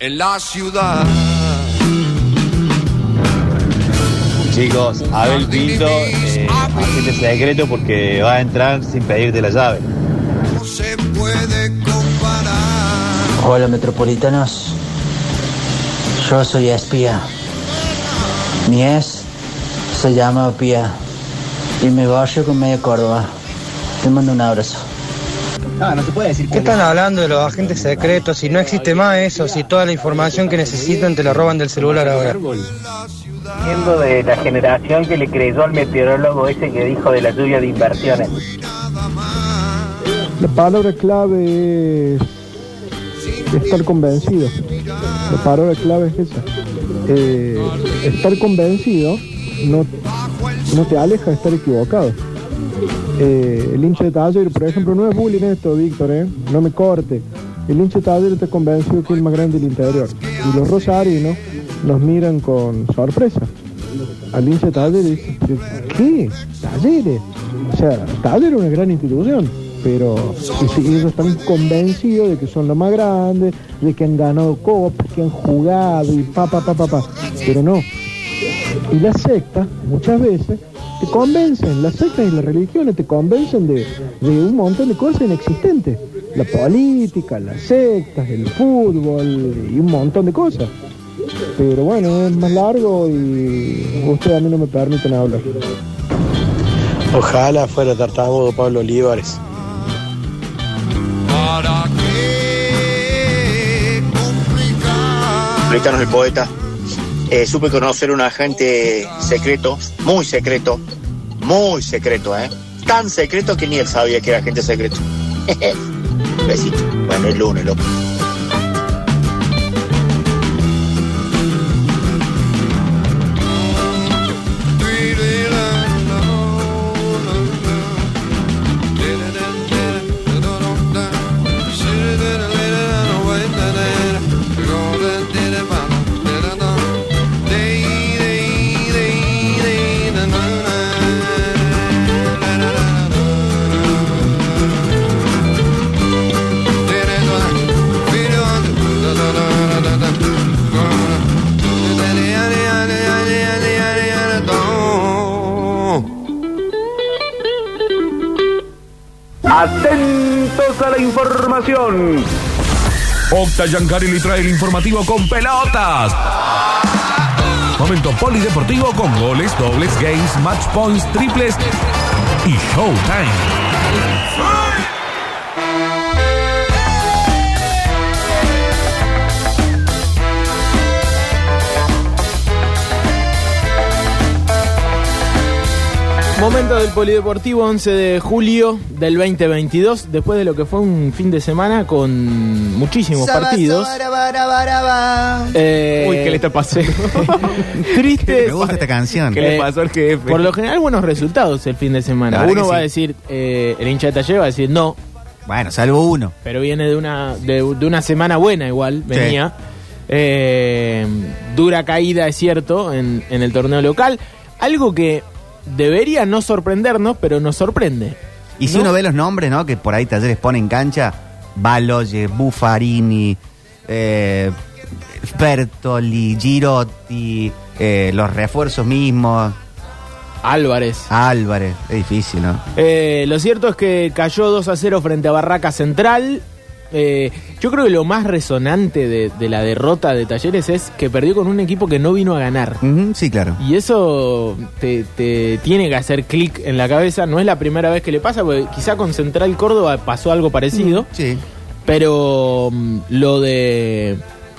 en la ciudad. Chicos, Abel Pinto, eh, agente secreto porque va a entrar sin pedirte la llave. No se puede comparar. Hola metropolitanos, yo soy espía. Mi ex se llama Pía y me barrio con media Córdoba. Te mando un abrazo. ¿Qué están hablando de los agentes secretos? Si no existe más eso, si toda la información que necesitan te la roban del celular ahora. Siendo de la generación que le creyó al meteorólogo ese que dijo de la lluvia de inversiones. La palabra clave es estar convencido. La palabra clave es esa. Eh, estar convencido no, no te aleja de estar equivocado. Eh, el hincha de taller, por ejemplo, no es bullying esto, Víctor, ¿eh? no me corte. El hincha de taller está convencido que es el más grande del interior. Y los rosarinos nos miran con sorpresa. Al hincha de taller dice, ¿qué? ¿Talleres? O sea, taller es una gran institución, pero ellos están convencidos de que son los más grandes, de que han ganado copas, que han jugado y pa, pa, pa, pa, pa. Pero no. Y las sectas, muchas veces, te convencen, las sectas y las religiones te convencen de, de un montón de cosas inexistentes. La política, las sectas, el fútbol y un montón de cosas. Pero bueno, es más largo y ustedes a mí no me permiten hablar. Ojalá fuera tartamudo Pablo Olivares. ¿Para qué complicar? Ricardo el poeta. Eh, supe conocer un agente secreto, muy secreto, muy secreto, ¿eh? Tan secreto que ni él sabía que era agente secreto. Besito. Bueno, el lunes, loco. Octa Yancari le trae el informativo con pelotas. Momento polideportivo con goles, dobles, games, match points, triples y showtime. Momento del Polideportivo 11 de julio del 2022, después de lo que fue un fin de semana con muchísimos partidos. Eh, Uy, ¿qué le está pasando? Tristes. Me gusta esta canción. ¿Qué le pasó al jefe? Por lo general, buenos resultados el fin de semana. Uno va a decir, eh, el hincha de taller va a decir no, Bueno, salvo uno. pero viene de una, de, de una semana buena igual, venía. Eh, dura caída, es cierto, en, en el torneo local. Algo que debería no sorprendernos, pero nos sorprende. Y si ¿No? uno ve los nombres, ¿no? Que por ahí Talleres pone en cancha, Baloye, Buffarini, eh, Bertoli, Girotti, eh, los refuerzos mismos, Álvarez. Álvarez, es difícil, ¿no? Eh, lo cierto es que cayó 2 a 0 frente a Barraca Central. Eh, yo creo que lo más resonante de, de la derrota de Talleres es que perdió con un equipo que no vino a ganar. Sí, claro. Y eso te, te tiene que hacer clic en la cabeza. No es la primera vez que le pasa, porque quizá con Central Córdoba pasó algo parecido. Sí. Pero mm, lo de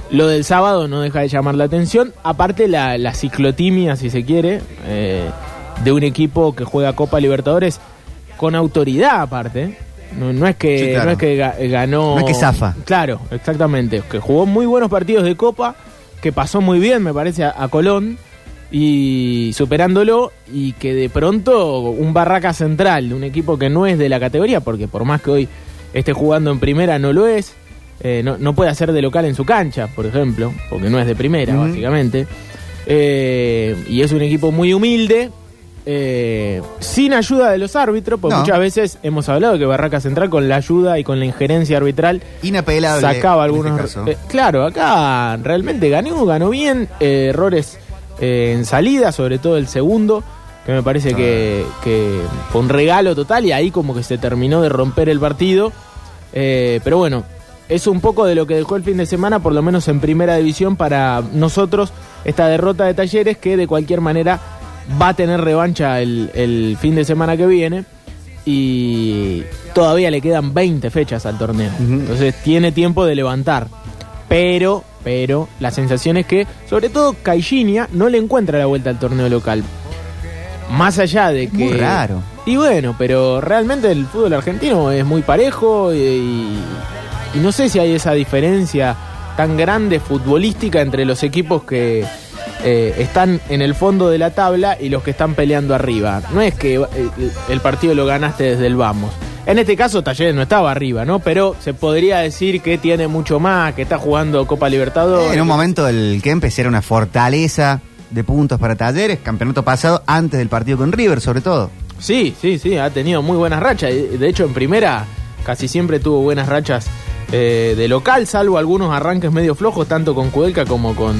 lo del sábado no deja de llamar la atención. Aparte la, la ciclotimia, si se quiere, eh, de un equipo que juega Copa Libertadores con autoridad aparte. No, no es que Sí, claro. no es que ga- ganó. No es que zafa. Claro, exactamente. Que jugó muy buenos partidos de Copa, que pasó muy bien, me parece, a, a Colón y superándolo y que de pronto un Barraca Central de un equipo que no es de la categoría, porque por más que hoy esté jugando en primera no lo es, eh, no, no puede hacer de local en su cancha, por ejemplo, porque no es de primera, básicamente. Eh, y es un equipo muy humilde, eh, sin ayuda de los árbitros, porque No. muchas veces hemos hablado que Barraca Central con la ayuda y con la injerencia arbitral Inapelable. sacaba en algunos. este caso. eh, claro, acá realmente ganó, ganó bien. eh, errores eh, en salida, sobre todo el segundo, que me parece que, que fue un regalo total y ahí como que se terminó de romper el partido. Eh, pero bueno, es un poco de lo que dejó el fin de semana, por lo menos en primera división, para nosotros, esta derrota de Talleres que de cualquier manera va a tener revancha el, el fin de semana que viene y todavía le quedan 20 fechas al torneo. Entonces tiene tiempo de levantar. Pero, pero, la sensación es que, sobre todo, Caixinha no le encuentra la vuelta al torneo local. Más allá de que. Muy raro. Y bueno, pero realmente el fútbol argentino es muy parejo y, y no sé si hay esa diferencia tan grande futbolística entre los equipos que eh, están en el fondo de la tabla y los que están peleando arriba. No es que eh, el partido lo ganaste desde el vamos. En este caso Talleres no estaba arriba, ¿no? Pero se podría decir que tiene mucho más, que está jugando Copa Libertadores. En un momento el que empecé era una fortaleza de puntos para Talleres, campeonato pasado antes del partido con River sobre todo. Sí, sí, sí, ha tenido muy buenas rachas. De hecho, en primera casi siempre tuvo buenas rachas eh, de local, salvo algunos arranques medio flojos, tanto con Cudelca como con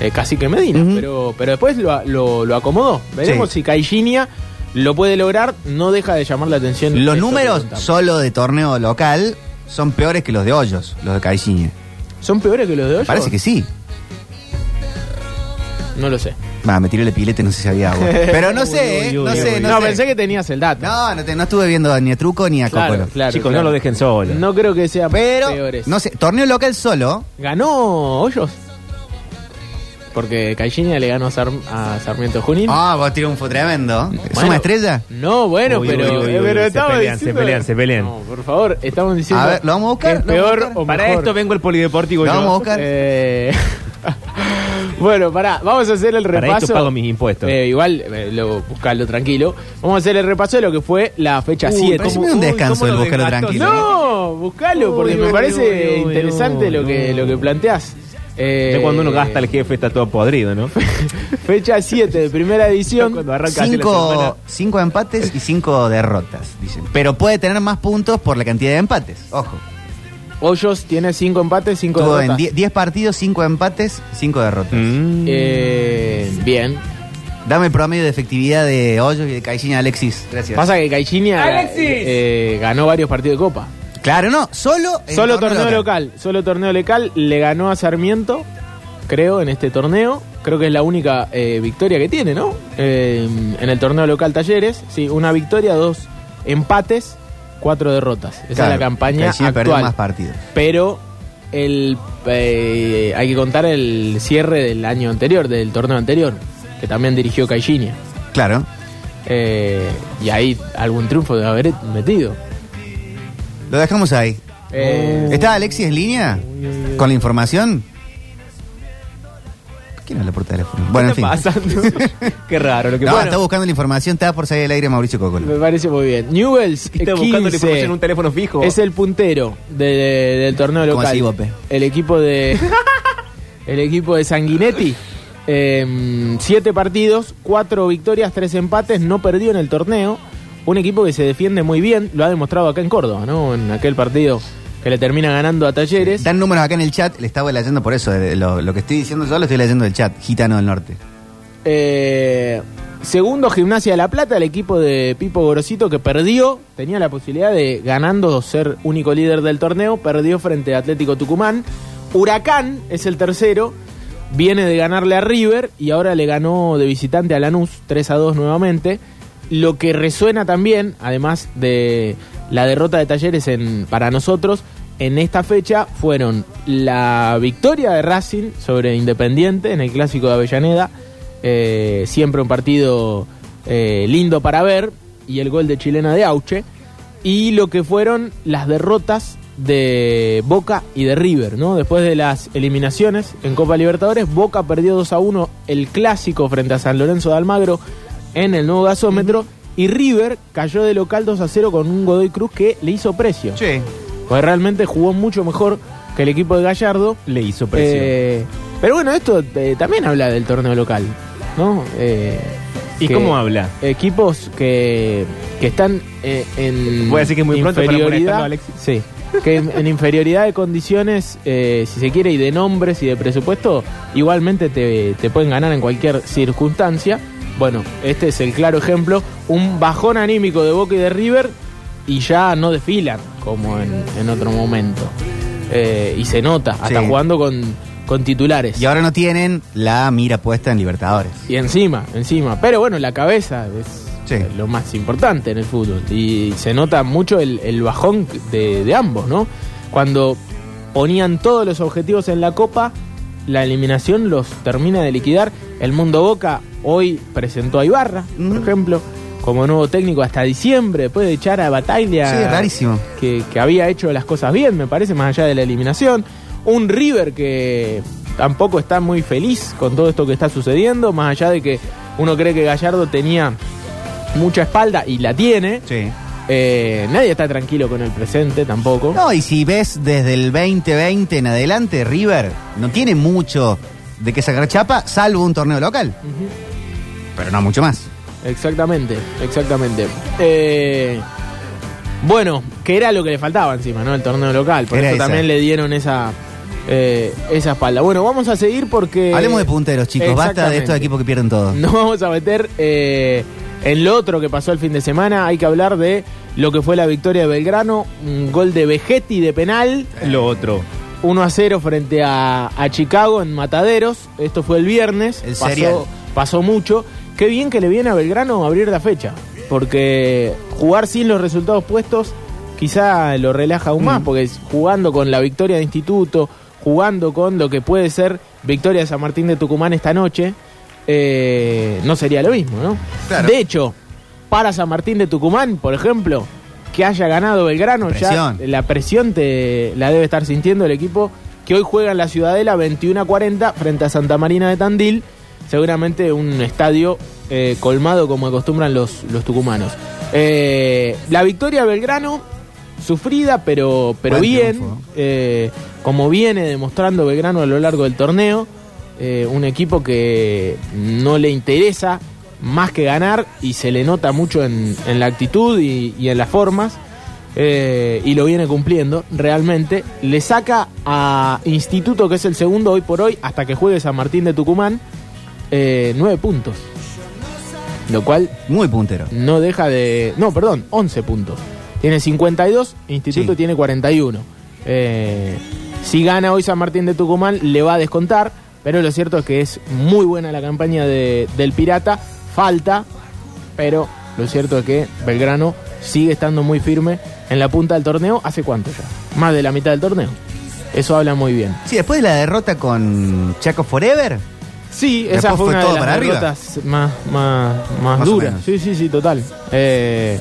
eh, Cacique Medina. pero, pero después lo, lo- lo acomodó. Veremos Sí. si Caixinha lo puede lograr, no deja de llamar la atención. Los números solo de torneo local son peores que los de Hoyos, los de Caixinha. ¿Son peores que los de hoy? Parece que sí. No lo sé. Va, me tiré el pilete, no sé si había agua. Pero no sé, ¿eh? Uy, uy, no sé, uy. no, No, sé. pensé que tenías el dato. No, no, te- no estuve viendo ni a Truco ni a Claro, Copolo. claro, Chicos, claro. no lo dejen solo. No creo que sea Pero, peores. no sé, torneo local solo. ¿Ganó Hoyos? Porque Caixinha le ganó a, Sar- a Sarmiento Junín. Ah, vos tiró un fue tremendo. ¿Es Bueno, una estrella? No, bueno, Uy, pero, uy, uy, uy, pero se pelean, se pelean, se pelean. No, por favor, estamos diciendo. A ver, ¿lo vamos a buscar? que es ¿Lo vamos a peor buscar? o Para esto vengo el polideportivo Lo yo. vamos a buscar. Eh, bueno, pará, vamos a hacer el Para repaso. esto pago mis impuestos. Eh, igual, eh, lo, buscalo tranquilo. Vamos a hacer el repaso de lo que fue la fecha Uy, 7. parece un descanso el lo buscarlo tranquilo. No, buscalo, porque Uy, me uy, parece uy, uy, interesante uy, lo que, lo que planteás. Eh, De cuando uno gasta el jefe está todo podrido, ¿no? Fecha 7 de primera edición. Cuando arranca Cinco, cinco empates y cinco derrotas, dicen. Pero puede tener más puntos por la cantidad de empates. Ojo. Hoyos tiene 5 empates, 5 Tuvo en derrotas. 10 partidos, 5 empates, 5 derrotas. Mm. Eh, bien. Dame el promedio de efectividad de Hoyos y de Caixinha Alexis. Gracias. Pasa que Caixinha eh, ganó varios partidos de Copa. Claro, no, solo en Solo torneo local. Solo torneo local. Le ganó a Sarmiento, creo, en este torneo. Creo que es la única eh, victoria que tiene, ¿no? Eh, en el torneo local Talleres. Sí, una victoria, dos empates, cuatro derrotas. Esa Claro, es la campaña actual. más partidos. Pero el eh, hay que contar el cierre del año anterior, del torneo anterior, que también dirigió Caixinha. Claro. Eh, y ahí algún triunfo debe haber metido. Lo dejamos ahí. Eh, ¿Está Alexis en línea? ¿Con la información? ¿Quién habla por teléfono? Bueno, en ¿Qué fin. está pasando? Qué raro lo que No, bueno, está buscando la información, está por salir al aire Mauricio Cocolo. Me parece muy bien. Newells Está eh, buscando la 15, información en un teléfono fijo. Es el puntero de- de- del torneo ¿Cómo local. así, Bope? El equipo de el equipo de Sanguinetti. eh, siete partidos, cuatro victorias, tres empates, no perdió en el torneo. Un equipo que se defiende muy bien, lo ha demostrado acá en Córdoba, ¿no? En aquel partido que le termina ganando a Talleres. Dan números acá en el chat, le estaba leyendo por eso. lo que estoy diciendo yo lo estoy leyendo del chat, Gitano del Norte. Eh, segundo, Gimnasia de La Plata, el equipo de Pipo Gorosito que perdió, tenía la posibilidad de ganando ser único líder del torneo, perdió frente a Atlético Tucumán. Huracán es el tercero, viene de ganarle a River y ahora le ganó de visitante a Lanús 3 a 2 nuevamente. Lo que resuena también, además de la derrota de Talleres en, para nosotros, en esta fecha fueron la victoria de Racing sobre Independiente en el clásico de Avellaneda, eh, siempre un partido eh, lindo para ver, y el gol de chilena de Auche, y lo que fueron las derrotas de Boca y de River, ¿no? Después de las eliminaciones en Copa Libertadores, Boca perdió 2 a 1 el clásico frente a San Lorenzo de Almagro en el nuevo gasómetro, y River cayó de local 2 a 0 con un Godoy Cruz que le hizo precio. Sí. Pues realmente jugó mucho mejor que el equipo de Gallardo. Le hizo presión. Eh, pero bueno, esto eh, también habla del torneo local, ¿no? Eh, ¿Y cómo habla? Equipos que, que están eh, en Voy a decir que muy pronto molestarlo, Alexis. Sí, que en, en inferioridad de condiciones, eh, si se quiere, y de nombres y de presupuesto, igualmente te, te pueden ganar en cualquier circunstancia. Bueno, este es el claro ejemplo. Un bajón anímico de Boca y de River y ya no desfilan como en, en otro momento. Eh, y se nota, hasta Sí. jugando con, con titulares. Y ahora no tienen la mira puesta en Libertadores. Y encima, encima. Pero bueno, la cabeza es Sí. lo más importante en el fútbol. Y se nota mucho el, el bajón de, de ambos, ¿no? Cuando ponían todos los objetivos en la copa, la eliminación los termina de liquidar. El Mundo Boca hoy presentó a Ibarra, por ejemplo, como nuevo técnico hasta diciembre, después de echar a Bataglia. Sí, rarísimo. Que, que había hecho las cosas bien, me parece, más allá de la eliminación. Un River que tampoco está muy feliz con todo esto que está sucediendo, más allá de que uno cree que Gallardo tenía mucha espalda y la tiene. Sí. Eh, nadie está tranquilo con el presente tampoco. No, y si ves desde el 2020 en adelante, River no tiene mucho de que sacar chapa, salvo un torneo local. Pero no mucho más. Exactamente, exactamente. Eh, bueno, que era lo que le faltaba encima, ¿no? El torneo local. Por Era eso esa. también le dieron esa, eh, esa espalda. Bueno, vamos a seguir porque. Hablemos de punteros, chicos. Basta de estos equipos que pierden todo. Nos vamos a meter eh, en lo otro que pasó el fin de semana. Hay que hablar de lo que fue la victoria de Belgrano. Un gol de Vegetti de penal. Lo otro. 1 a 0 frente a, a Chicago en Mataderos. Esto fue el viernes. El pasó, pasó mucho. Qué bien que le viene a Belgrano abrir la fecha. Porque jugar sin los resultados puestos quizá lo relaja aún más. Porque es jugando con la victoria de Instituto, jugando con lo que puede ser victoria de San Martín de Tucumán esta noche, eh, no sería lo mismo, ¿no? Claro. De hecho, para San Martín de Tucumán, por ejemplo, que haya ganado Belgrano, Presión. ya la presión te la debe estar sintiendo el equipo que hoy juega en la Ciudadela 21 a 40 frente a Santa Marina de Tandil, seguramente un estadio eh, colmado como acostumbran los, los tucumanos. Eh, la victoria de Belgrano, sufrida, pero, pero Buen bien, eh, como viene demostrando Belgrano a lo largo del torneo, eh, un equipo que no le interesa más que ganar y se le nota mucho en, en la actitud y, y en las formas. eh, y lo viene cumpliendo realmente. Le saca a Instituto, que es el segundo hoy por hoy, hasta que juegue San Martín de Tucumán, eh, nueve puntos. Lo cual Muy puntero. no deja de. No, perdón, 11 puntos. Tiene 52, Instituto Sí. tiene 41. Eh, si gana hoy San Martín de Tucumán, le va a descontar. Pero lo cierto es que es muy buena la campaña de- del Pirata. Falta, pero lo cierto es que Belgrano sigue estando muy firme en la punta del torneo. ¿Hace cuánto ya? Más de la mitad del torneo. Eso habla muy bien. Sí, después de la derrota con Chaco Forever, Sí, esa fue fue una todo de las para arriba. derrotas más, más, más, duras. Sí, sí, sí, total. Eh,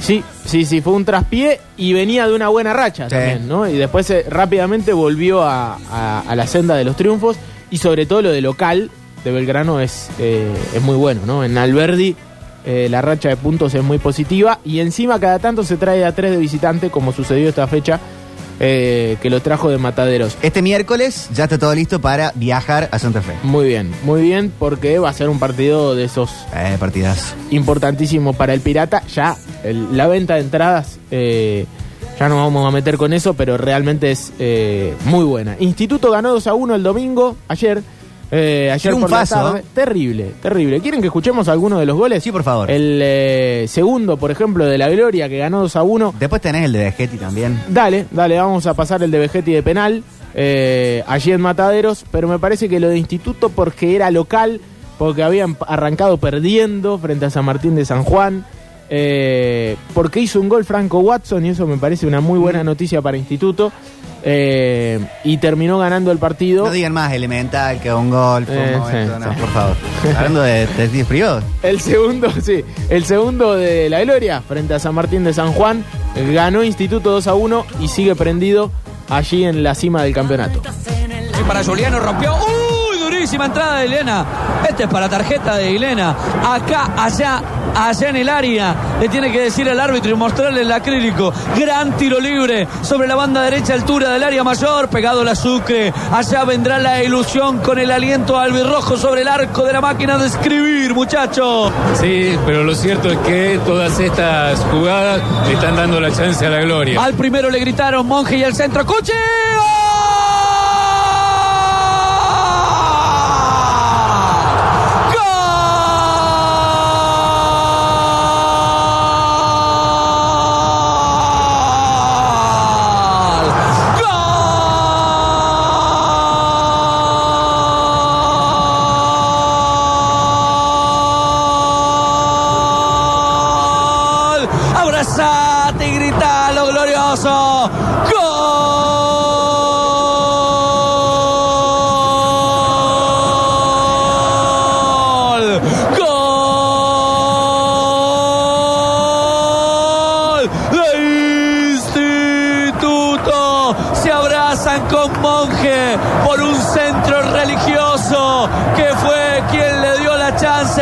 sí, sí, sí, fue un traspié y venía de una buena racha Sí. también, ¿no? Y después eh, rápidamente volvió a, a- a la senda de los triunfos y sobre todo lo de local de Belgrano es, eh, es muy bueno, ¿no? En Alberdi eh, la racha de puntos es muy positiva y encima cada tanto se trae a tres de visitante como sucedió esta fecha eh, que lo trajo de Mataderos. este miércoles ya está todo listo para viajar a Santa Fe. Muy bien, muy bien, porque va a ser un partido de esos Eh, partidas. importantísimo para el Pirata. Ya el- la venta de entradas, ya nos vamos a meter con eso, pero realmente es eh, muy buena. Instituto ganó 2 a 1 el domingo, ayer. eh, ayer por la tarde. Terrible, terrible. ¿Quieren que escuchemos alguno de los goles? Sí, por favor. El eh, segundo, por ejemplo, de la Gloria, que ganó 2 a 1. Después tenés el de Vegetti también. Dale, dale, vamos a pasar el de Vegetti de penal, eh, allí en Mataderos, pero me parece que lo de Instituto porque era local, porque habían arrancado perdiendo frente a San Martín de San Juan, eh, porque hizo un gol Franco Watson y eso me parece una muy buena noticia para Instituto, eh, y terminó ganando el partido. No digan más elemental que un gol. fue un Eh, momento, sí, no, sí. por favor. Hablando de detectives privados. El segundo, sí, el segundo de la Gloria frente a San Martín de San Juan, ganó Instituto 2 a 1 y sigue prendido allí en la cima del campeonato. Y para Juliano rompió. ¡Uy, durísimo! Buenísima entrada de Elena. Este es para tarjeta de Elena. Acá, allá, allá en el área. Le tiene que decir al árbitro y mostrarle el acrílico. Gran tiro libre sobre la banda derecha, altura del área mayor. Pegado la Sucre. Allá vendrá la ilusión con el aliento albirrojo sobre el arco de la máquina de escribir, muchachos. Sí, pero lo cierto es que todas estas jugadas le están dando la chance a la gloria. Al primero le gritaron Monje y al centro. ¡Cuchi!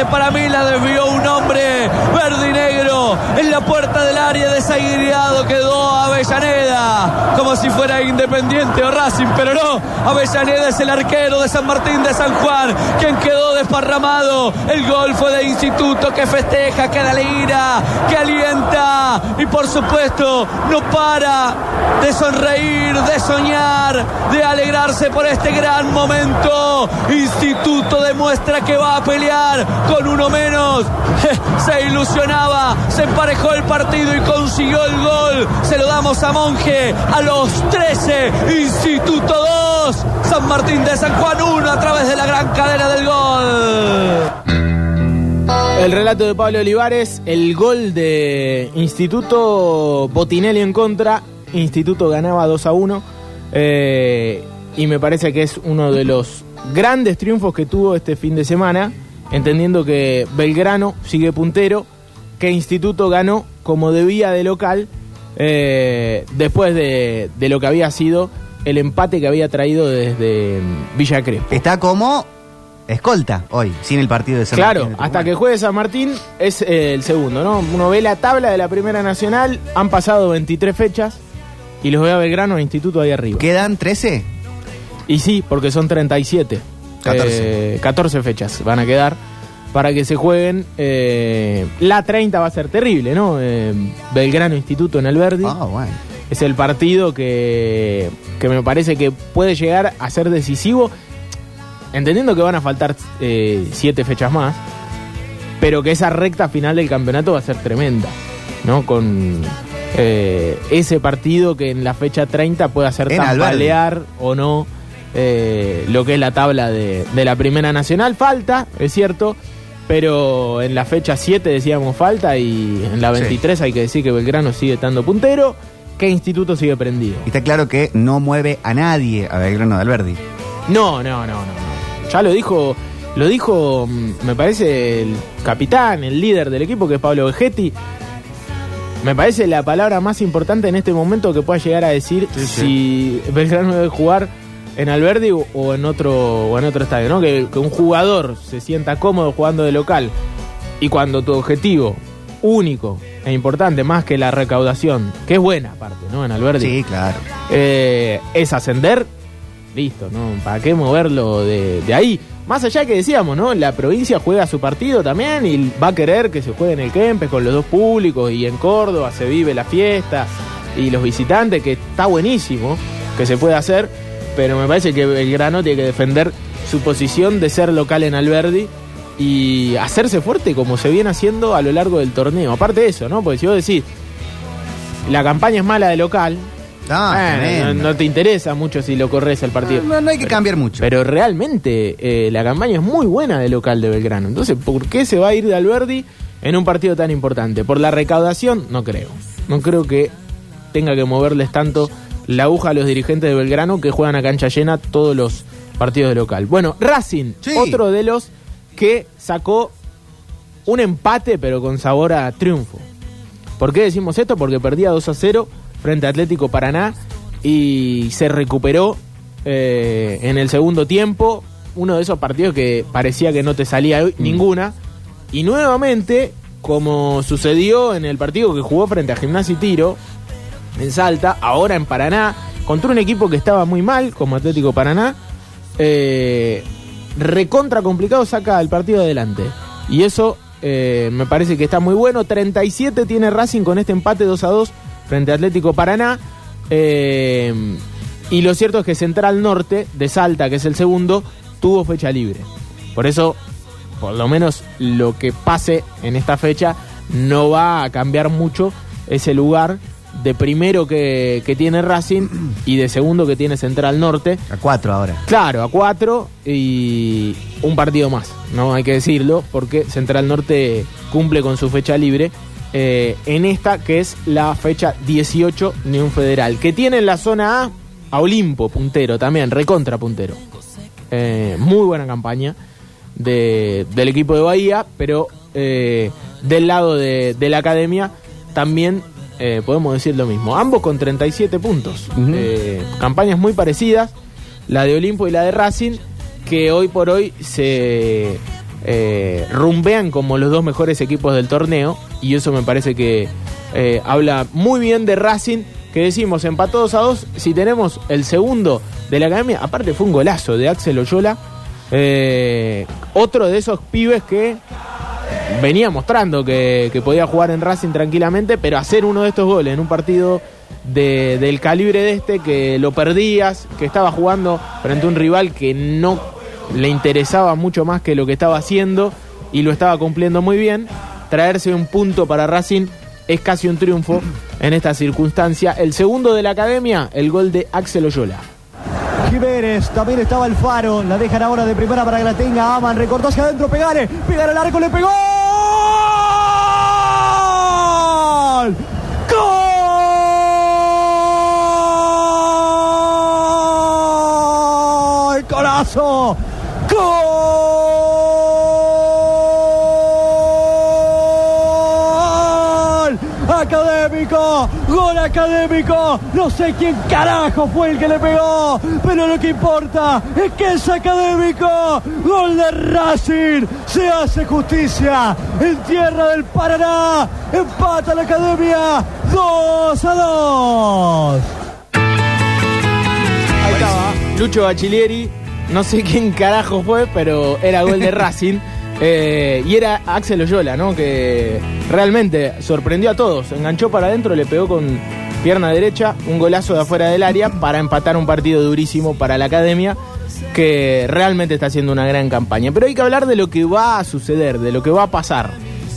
Para mí la desvió un hombre verde y negro en la puerta del área desaguirreado quedó Avellaneda como si fuera Independiente o Racing, pero no. Avellaneda es el arquero de San Martín de San Juan quien quedó desparramado. El gol fue de Instituto que festeja, que alegra, que alienta y por supuesto no para de sonreír, de soñar, de alegrarse por este gran momento. Instituto demuestra que va a pelear con uno menos. Se ilusionaba, se emparejó el partido y consiguió el gol. Se lo damos a Monje a los 13. Instituto 2, San Martín de San Juan 1 a través de la gran cadena del gol. El relato de Pablo Olivares, el gol de Instituto Botinelli en contra, Instituto ganaba 2 a 1 eh, y me parece que es uno de los grandes triunfos que tuvo este fin de semana, entendiendo que Belgrano sigue puntero, que Instituto ganó como debía de local, eh, después de, de lo que había sido el empate que había traído desde Villa Crespo. Está como escolta hoy, sin el partido de San Claro, Martín de hasta que juegue San Martín es eh, el segundo, ¿no? Uno ve la tabla de la Primera Nacional, han pasado 23 fechas y los ve a Belgrano e Instituto ahí arriba. ¿Quedan 13? Y sí, porque son 37. 14. Eh, 14 fechas van a quedar para que se jueguen. eh, la 30 va a ser terrible, ¿no? Eh, Belgrano Instituto en Alberdi. Ah, bueno. Es el partido que, que me parece que puede llegar a ser decisivo, entendiendo que van a faltar eh, siete fechas más, pero que esa recta final del campeonato va a ser tremenda, ¿no? Con eh, ese partido que en la fecha 30 puede hacer tambalear o no eh, lo que es la tabla de, de la Primera Nacional. Falta, es cierto, pero en la fecha 7 decíamos falta y en la Sí. 23 hay que decir que Belgrano sigue estando puntero, que Instituto sigue prendido. Y está claro que no mueve a nadie a Belgrano de Alberdi. No, no, no, no, no. Ya lo dijo, lo dijo, mm, me parece, el capitán, el líder del equipo, que es Pablo Vegetti. Me parece la palabra más importante en este momento que pueda llegar a decir si Belgrano debe jugar en Alberdi o, o en otro o en otro estadio, ¿no? Que, que un jugador se sienta cómodo jugando de local y cuando tu objetivo único e importante, más que la recaudación, que es buena aparte, ¿no? En Alberdi. Sí, claro. eh, es ascender, listo, ¿no? ¿Para qué moverlo de, ahí? Más allá que decíamos, ¿no? La provincia juega su partido también y va a querer que se juegue en el Kempes con los dos públicos y en Córdoba se vive la fiesta y los visitantes, que está buenísimo que se pueda hacer, pero me parece que Belgrano tiene que defender su posición de ser local en Alberdi y hacerse fuerte como se viene haciendo a lo largo del torneo. Aparte de eso, ¿no? Porque si vos decís, la campaña es mala de local, Bueno, no, te interesa mucho si lo corres el partido. No, no hay que cambiar mucho. Pero realmente eh, la campaña es muy buena de local de Belgrano. Entonces, ¿por qué se va a ir de Alberdi en un partido tan importante? ¿Por la recaudación? No creo. No creo que tenga que moverles tanto la aguja a los dirigentes de Belgrano que juegan a cancha llena todos los partidos de local. Bueno, Racing, otro de los que sacó un empate pero con sabor a triunfo. ¿Por qué decimos esto? Porque perdía 2 a 0 frente a Atlético Paraná y se recuperó eh, en el segundo tiempo uno de esos partidos que parecía que no te salía hoy, ninguna. Y nuevamente, como sucedió en el partido que jugó frente a Gimnasia y Tiro, en Salta, ahora en Paraná, contra un equipo que estaba muy mal, como Atlético Paraná, eh, recontra complicado saca el partido adelante. Y eso eh, me parece que está muy bueno. 37 tiene Racing con este empate 2 a 2 frente a Atlético Paraná. Eh, y lo cierto es que Central Norte, de Salta, que es el segundo, tuvo fecha libre. Por eso, por lo menos lo que pase en esta fecha no va a cambiar mucho ese lugar de primero que, que tiene Racing y de segundo que tiene Central Norte. A cuatro ahora. Claro, a cuatro y un partido más, ¿no? Hay que decirlo, porque Central Norte cumple con su fecha libre eh, en esta que es la fecha 18 de un federal, que tiene en la zona A a Olimpo, puntero también, recontra puntero. Eh, muy buena campaña de- del equipo de Bahía, pero eh, del lado de, de la academia también eh, podemos decir lo mismo. Ambos con 37 puntos. Eh, campañas muy parecidas, la de Olimpo y la de Racing, que hoy por hoy se eh, rumbean como los dos mejores equipos del torneo, y eso me parece que eh, habla muy bien de Racing, que decimos empatados a dos, si tenemos el segundo de la academia, aparte fue un golazo de Axel Oyola, eh, otro de esos pibes que venía mostrando que, que podía jugar en Racing tranquilamente, pero hacer uno de estos goles en un partido de- del calibre de este, que lo perdías, que estaba jugando frente a un rival que no le interesaba mucho más que lo que estaba haciendo y lo estaba cumpliendo muy bien, traerse un punto para Racing es casi un triunfo en esta circunstancia. El segundo de la academia, el gol de Axel Oyola. Jiménez, también estaba el faro, la dejan ahora de primera para que la tenga Aman, recortó hacia adentro, pegale, pegar al arco, le pegó. ¡Gol! ¡Gol! ¡Golazo! ¡Gol! ¡Gol académico! No sé quién carajo fue el que le pegó, pero lo que importa es que es académico. ¡Gol de Racing! Se hace justicia en tierra del Paraná. Empata la academia 2 a 2. Ahí estaba, Lucho Bachilieri, no sé quién carajo fue, pero era gol de Racing. Eh, y era Axel Oyola, ¿no? Que realmente sorprendió a todos. Enganchó para adentro, le pegó con pierna derecha, un golazo de afuera del área para empatar un partido durísimo para la academia, que realmente está haciendo una gran campaña. Pero hay que hablar de lo que va a suceder, de lo que va a pasar.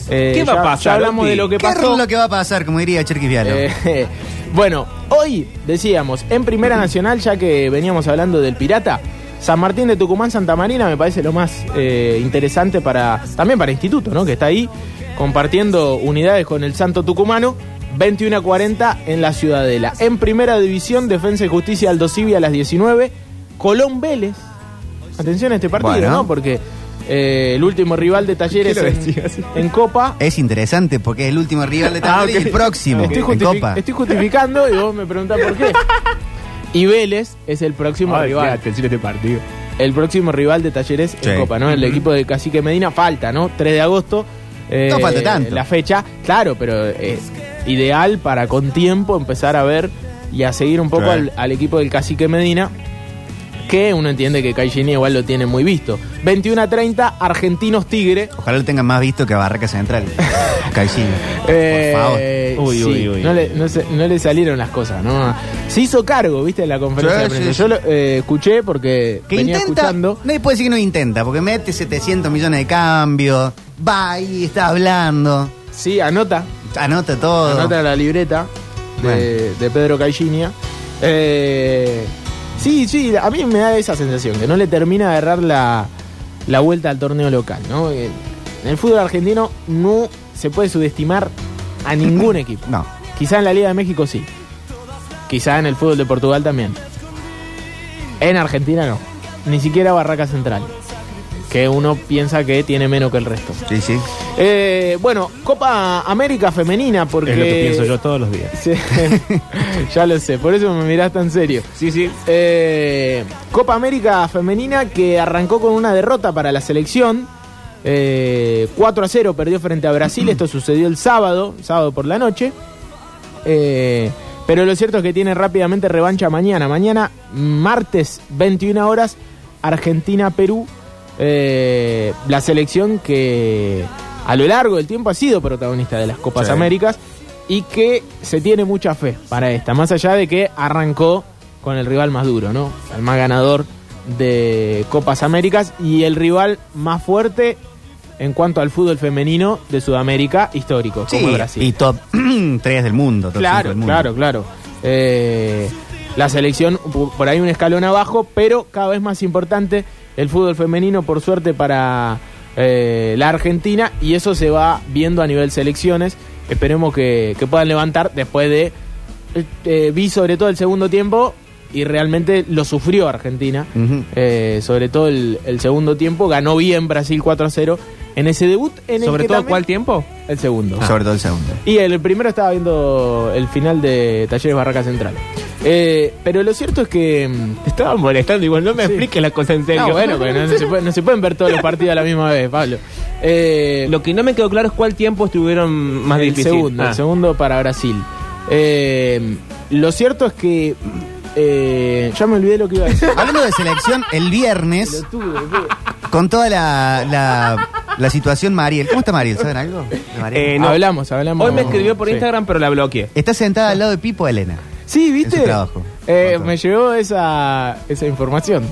Eh, ¿Qué va ya- a pasar, Ya hablamos Oti? de lo que ¿Qué pasó. es lo que va a pasar, como diría Cherky Vialo? Eh, bueno, hoy decíamos, en Primera Nacional, ya que veníamos hablando del Pirata, San Martín de Tucumán, Santa Marina, me parece lo más eh, interesante para también para Instituto, ¿no? Que está ahí compartiendo unidades con el Santo Tucumano. 21 a 40 en la Ciudadela. En Primera División, Defensa y Justicia Aldo Civi a las 19. Colón Vélez. Atención a este partido, Bueno. ¿no? Porque eh, el último rival de Talleres ¿Qué lo en, Copa Es interesante porque es el último rival de Ah, Talleres y el próximo Estoy, en Copa. estoy justificando y vos me preguntás por qué. Y Vélez es el próximo Ay, rival. este partido. El próximo rival de Talleres Sí. en Copa, ¿no? El equipo de Cacique Medina falta, ¿no? 3 de agosto. eh, No falta tanto. La fecha, claro, pero es ideal para con tiempo empezar a ver y a seguir un poco al, al equipo del Cacique Medina. Que uno entiende que Caixinha igual lo tiene muy visto. 21 a 30, Argentinos Tigre. Ojalá lo tengan más visto que a Barraca Central. Caixinha. Eh, Por favor. Uy, sí, uy, uy. No, le, no se, no le salieron las cosas, ¿no? Se hizo cargo, ¿viste? En la conferencia Sí, de prensa. sí, Yo lo eh, escuché porque Que venía intenta, escuchando. nadie puede decir que no intenta, porque mete 700 millones de cambios, va ahí, está hablando, Sí, anota. anota todo. Anota la libreta de, de Pedro Caixinha. Eh, sí, sí, a mí me da esa sensación, que no le termina de agarrar la, la vuelta al torneo local, ¿no? Eh, En el fútbol argentino no se puede subestimar a ningún equipo. No. Quizá en la Liga de México sí. Quizá en el fútbol de Portugal también. En Argentina no. Ni siquiera Barraca Central. Que uno piensa que tiene menos que el resto. Sí, sí. Eh, bueno, Copa América Femenina, porque... Es lo que pienso yo todos los días. Sí, ya lo sé, por eso me mirás tan serio. Sí, sí. Eh, Copa América Femenina que arrancó con una derrota para la selección. Eh, 4 a 0 perdió frente a Brasil. Esto sucedió el sábado, sábado por la noche. Eh, pero lo cierto es que tiene rápidamente revancha mañana. Mañana, martes, 21 horas, Argentina-Perú. Eh, la selección que a lo largo del tiempo ha sido protagonista de las Copas Sí. Américas y que se tiene mucha fe para esta. Más allá de que arrancó con el rival más duro, ¿no? El más ganador de Copas Américas y el rival más fuerte en cuanto al fútbol femenino de Sudamérica histórico, como es Brasil. y top 3 del mundo. top Claro, del mundo. claro, claro. Eh, la selección por ahí un escalón abajo, pero cada vez más importante el fútbol femenino, por suerte, para eh, la Argentina, y eso se va viendo a nivel selecciones. Esperemos que, que puedan levantar después de. eh, eh, vi sobre todo el segundo tiempo y realmente lo sufrió Argentina. Eh, sobre todo el, el segundo tiempo, ganó bien Brasil 4 a 0 en ese debut. En el ¿Sobre que todo también- cuál tiempo? El segundo. Sobre todo el segundo. Y el primero estaba viendo el final de Talleres Barraca Central. Eh, pero lo cierto es que. mm, Te estaba molestando, igual no me Sí. expliques la cosa en serio. No, bueno, pero no, no se puede- no se pueden ver todos los partidos a la misma vez, Pablo. Eh, Lo que no me quedó claro es cuál tiempo estuvieron más el difícil. segundo, Ah. el segundo para Brasil. Eh, lo cierto es que. eh, ya me olvidé lo que iba a decir. Hablando de selección, el viernes, Pelotudo, pelotudo. con toda la, la, la situación Mariel. ¿Cómo está Mariel? ¿Saben algo? de Mariel? Eh, no. Hablamos, hablamos. Hoy me escribió por Sí. Instagram, pero la bloqueé. Está sentada al lado de Pipo Elena. Sí, ¿viste? En su trabajo. Eh, me llegó esa, esa información.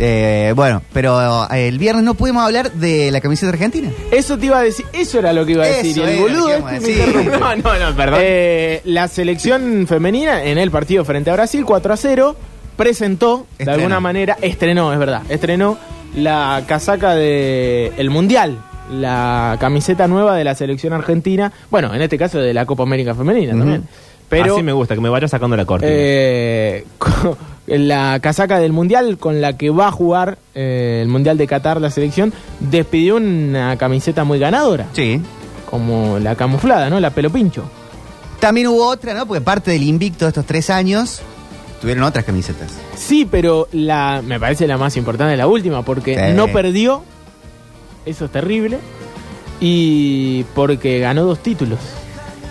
Eh, bueno, pero eh, el viernes no pudimos hablar de la camiseta argentina. Eso te iba a decir, eso era lo que iba a decir. Eso y el era boludo que este íbamos a me decir. interrumpe. No, no, no, perdón. Eh, la selección femenina en el partido frente a Brasil, 4 a 0, presentó, de Estrenó. alguna manera, estrenó, es verdad, estrenó la casaca de el Mundial, la camiseta nueva de la selección argentina, bueno, en este caso de la Copa América Femenina también. Pero Así me gusta, que me vaya sacando la corte. eh, la casaca del Mundial con la que va a jugar eh, el Mundial de Qatar la selección, despidió una camiseta muy ganadora, Sí. como la camuflada, ¿no? La pelo pincho. También hubo otra, ¿no? Porque parte del invicto de estos tres años tuvieron otras camisetas. Sí, pero la me parece la más importante la última, porque Sí. no perdió, eso es terrible, y porque ganó dos títulos.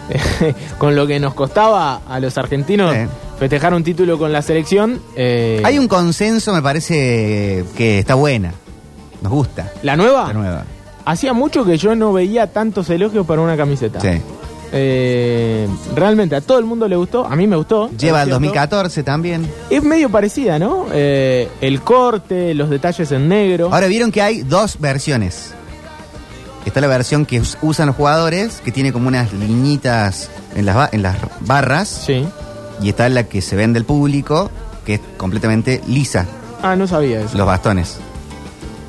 con lo que nos costaba a los argentinos Sí. festejar un título con la selección. eh, Hay un consenso, me parece, que está buena. Nos gusta. ¿La nueva? La nueva. Hacía mucho que yo no veía tantos elogios para una camiseta. Sí. Eh, realmente a todo el mundo le gustó, a mí me gustó. Lleva el cierto. 2014 también. Es medio parecida, ¿no? Eh, el corte, los detalles en negro. Ahora vieron que hay dos versiones. Está la versión que us- usan los jugadores, que tiene como unas liñitas en las, en las barras. Sí. Y está la que se vende al público, que es completamente lisa, Ah, no sabía eso. los bastones.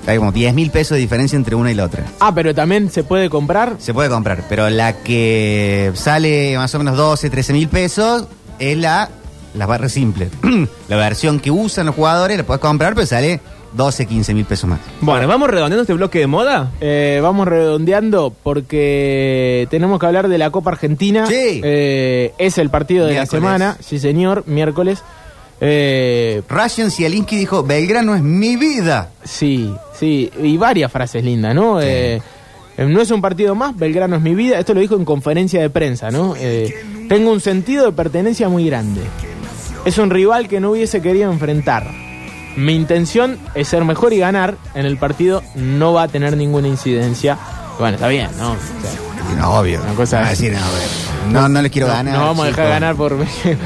Hay como 10 mil pesos de diferencia entre una y la otra. Ah, pero también se puede comprar. Se puede comprar, pero la que sale más o menos 12, 13 mil pesos es la, la barra simple. la versión que usan los jugadores la puedes comprar, pero sale 12, 15 mil pesos más. Bueno, ¿vamos redondeando este bloque de moda? Eh, vamos redondeando porque tenemos que hablar de la Copa Argentina. Sí. Eh, es el partido de Miércoles. la semana, sí señor, miércoles. Eh, Ryan Zielinski dijo, Belgrano es mi vida. sí, sí, y varias frases lindas, ¿no? Sí. Eh, eh, no es un partido más, Belgrano es mi vida. Esto lo dijo en conferencia de prensa, ¿no? Eh, tengo un sentido de pertenencia muy grande. Es un rival que no hubiese querido enfrentar. Mi intención es ser mejor y ganar. En el partido no va a tener ninguna incidencia. Bueno, está bien, ¿no? O sea, no, obvio. Una cosa Ah, es- sí, no, obvio. no, no les quiero ganar. no vamos a dejar ganar por.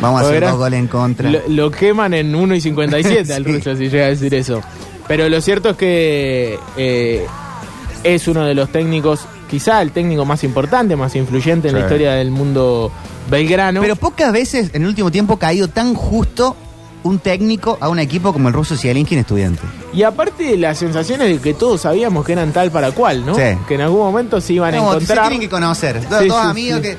Vamos a hacer dos goles en contra. Lo, lo queman en 1 y 57 al Sí. ruso, si llega a decir eso. Pero lo cierto es que eh, es uno de los técnicos, quizá el técnico más importante, más influyente en la historia del mundo belgrano. Pero pocas veces en el último tiempo ha caído tan justo un técnico a un equipo como el ruso Zielinski en estudiante. y aparte las sensaciones de que todos sabíamos que eran tal para cual, ¿no? Sí. Que en algún momento se iban a No, se encontrar. tienen que conocer. Dos, Sí, dos sí, amigos que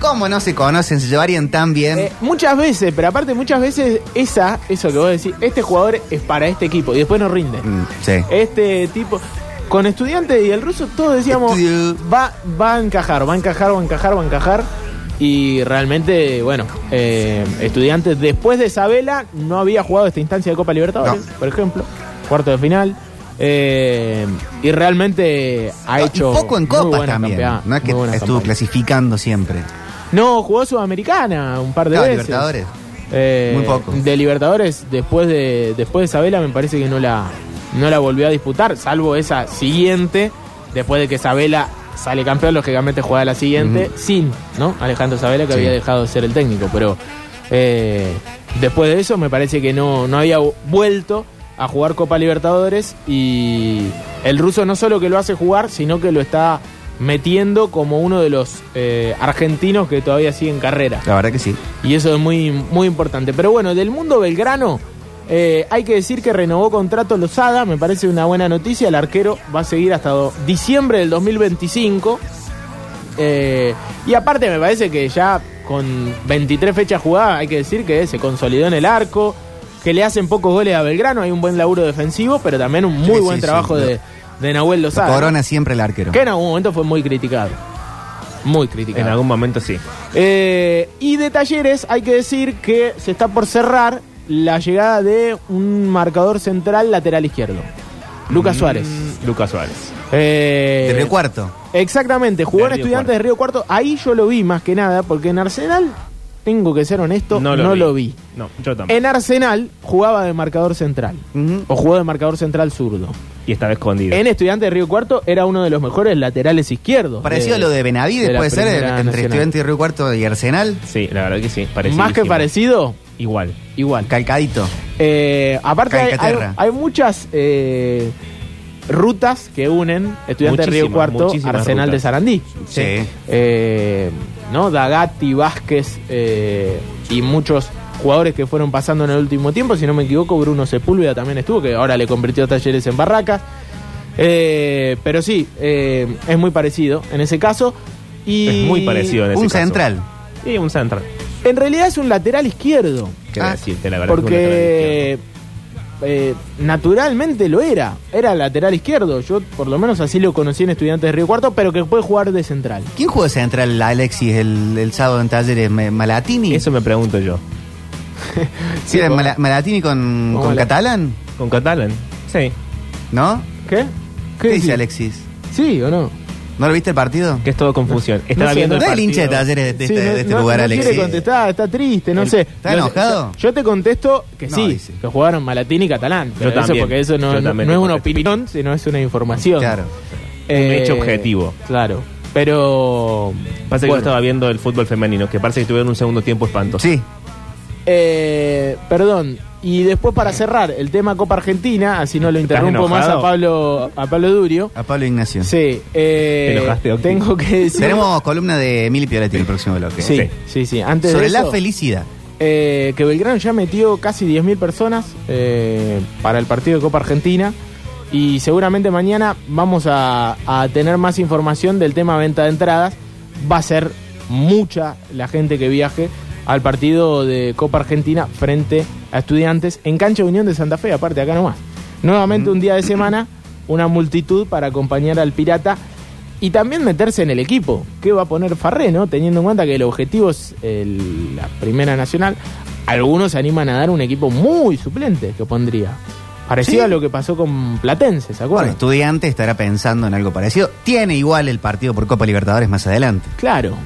¿Cómo no se conocen? Se llevarían tan bien. Eh, muchas veces, pero aparte muchas veces esa, eso que vos decís, este jugador es para este equipo y después no rinde. Mm, sí. Este tipo, con estudiantes y el ruso, todos decíamos, va, va a encajar, va a encajar, va a encajar, va a encajar. Y realmente, bueno, eh, estudiantes después de Isabela no había jugado esta instancia de Copa Libertadores, por ejemplo, cuarto de final. Eh, y realmente ha hecho. Un poco en Copa también. No es que estuvo campaña. clasificando siempre. No, jugó Sudamericana un par de No, veces. Libertadores. Eh, Muy poco. De Libertadores, después de después de Isabela, me parece que no la, no la volvió a disputar, salvo esa siguiente, después de que Isabela sale campeón, lógicamente juega la siguiente, sin, ¿no? Alejandro Isabela, que Sí. había dejado de ser el técnico, pero eh, después de eso me parece que no, no había vuelto a jugar Copa Libertadores y el ruso no solo que lo hace jugar, sino que lo está metiendo como uno de los eh, argentinos que todavía sigue en carrera. La verdad que sí. Y eso es muy, muy importante. Pero bueno, del mundo belgrano, eh, hay que decir que renovó contrato Lozada, me parece una buena noticia. El arquero va a seguir hasta diciembre del 2025. Eh, y aparte, me parece que ya con 23 fechas jugadas, hay que decir que se consolidó en el arco, que le hacen pocos goles a Belgrano. Hay un buen laburo defensivo, pero también un muy Sí, buen sí, trabajo sí. de, de Nahuel Lo Lozada. corona siempre el arquero. Que en algún momento fue muy criticado. Muy criticado. En algún momento sí. Eh, y de talleres hay que decir que se está por cerrar la llegada de un marcador central lateral izquierdo. Lucas Suárez. Lucas Suárez. Eh, De Río Cuarto. Exactamente, jugó De en Río Estudiantes de Río Cuarto. Ahí yo lo vi más que nada, porque en Arsenal, tengo que ser honesto, no lo, vi. No, yo tampoco. En Arsenal jugaba de marcador central. O jugó de marcador central zurdo. Y estaba escondido. En Estudiantes de Río Cuarto era uno de los mejores laterales izquierdos. Parecido a lo de Benavides, de puede ser, entre Nacional. Estudiante y Río Cuarto y Arsenal. Sí, la verdad que sí. Más que parecido, Igual. igual. Calcadito. Eh, aparte hay, hay, muchas eh, rutas que unen Estudiantes de Río Cuarto, Arsenal de. Sarandí. Sí. Eh, ¿no? Dagatti, Vázquez eh, y muchos jugadores que fueron pasando en el último tiempo. Si no me equivoco, Bruno Sepúlveda también estuvo, que ahora le convirtió a talleres en barracas. Eh, pero sí, eh, es muy parecido en ese caso. Y Es muy parecido en ese Un caso. central. Sí, un central. En realidad es un lateral izquierdo. ¿Qué Ah, decirte? La verdad Porque eh, naturalmente lo era. Era lateral izquierdo. Yo por lo menos así lo conocí en Estudiantes de Río Cuarto, pero que puede jugar de central. ¿Quién jugó de central Alexis el, el sábado en Talleres? ¿Me- ¿Malatini? Eso me pregunto yo. Sí, era Malatini con, Catalán, ¿Con Catalan? Sí. ¿no? ¿Qué? ¿Qué, decís? dice Alexis? ¿Sí o no? ¿No lo viste el partido? Que es todo confusión. Estaba sé, viendo no el No es el hincha de. Talleres de Sí, este, no- de este no- lugar, no Alexis. quiere contestar, está triste, no El- sé. ¿está enojado? Yo, yo te contesto que No, sí, dice. que jugaron Malatini y Catalán. Pero Yo eso también. porque eso no, es una opinión, sino es una información. Claro. Un hecho objetivo. Claro. Pero. Pasa que bueno. yo estaba viendo el fútbol femenino, que parece que tuvieron un segundo tiempo espantoso. Sí. Eh, perdón. Y después para cerrar el tema Copa Argentina, así no lo ¿Estás interrumpo más a? Pablo, a Pablo Durio. A Pablo Ignacio. Sí, eh, ¿Te enojaste, Octi? tengo que decir. Tenemos columna de Emily Pioletti en el próximo bloque. Sí, sí, sí. Antes Sobre de la felicidad. eh, que Belgrano ya metió casi 10.000 personas eh, para el partido de Copa Argentina. Y seguramente mañana vamos a, a tener más información del tema venta de entradas. Va a ser mucha la gente que viaje al partido de Copa Argentina frente a estudiantes en Cancha Unión de Santa Fe, aparte acá nomás. Nuevamente un día de semana, una multitud para acompañar al Pirata y también meterse en el equipo. ¿Qué va a poner Farré, no? Teniendo en cuenta que el objetivo es el- la Primera Nacional. Algunos se animan a dar un equipo muy suplente que pondría. Parecido Sí. a lo que pasó con Platense, ¿se Bueno, acuerdan? estudiante estará pensando en algo parecido. Tiene igual el partido por Copa Libertadores más adelante. Claro.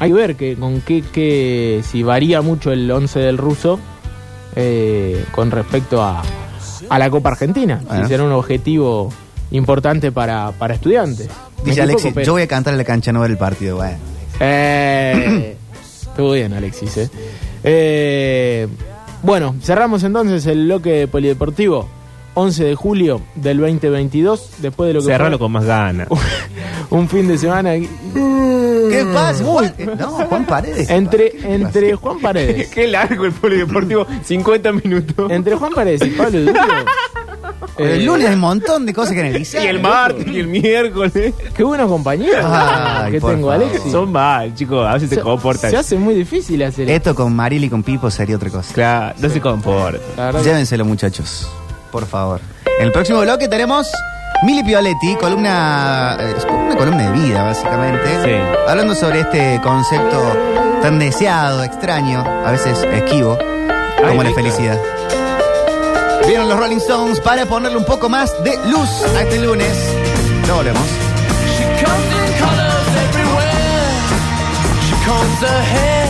Hay que ver que, con qué, qué- si varía mucho el 11 del ruso eh, con respecto a, a la Copa Argentina. Bueno. Si será un objetivo importante para, para estudiantes. Dice Alexis, pero- yo voy a cantar en la cancha no ver el partido. Bueno. Eh, estuvo bien, Alexis. eh. Eh, bueno, cerramos entonces el bloque polideportivo. 11 de julio del 2022, después de lo que Cerralo fue con más ganas. un fin de semana ¿Qué pasa? Juan? Eh, No, Juan Paredes. entre entre Juan Paredes, Qué largo el polideportivo, 50 minutos. entre Juan Paredes y Pablo Pero el Eh, lunes hay un montón de cosas que analizar. Y el martes y el miércoles. Qué buenos compañeros Ay, que tengo. Alexis. Son mal, chicos. A veces se, comportan. Se hace muy difícil hacer esto. Esto con Maril y con Pipo sería otra cosa. Claro, no se que- Llévenselo, muchachos. Por favor. En el próximo bloque tenemos Mili Pioletti, columna, eh, es una columna de vida, básicamente. Sí. Hablando sobre este concepto tan deseado, extraño, a veces esquivo, como la felicidad. Vieron los Rolling Stones para ponerle un poco más de luz a este lunes. Ya volvemos. She comes in colors everywhere. She comes ahead.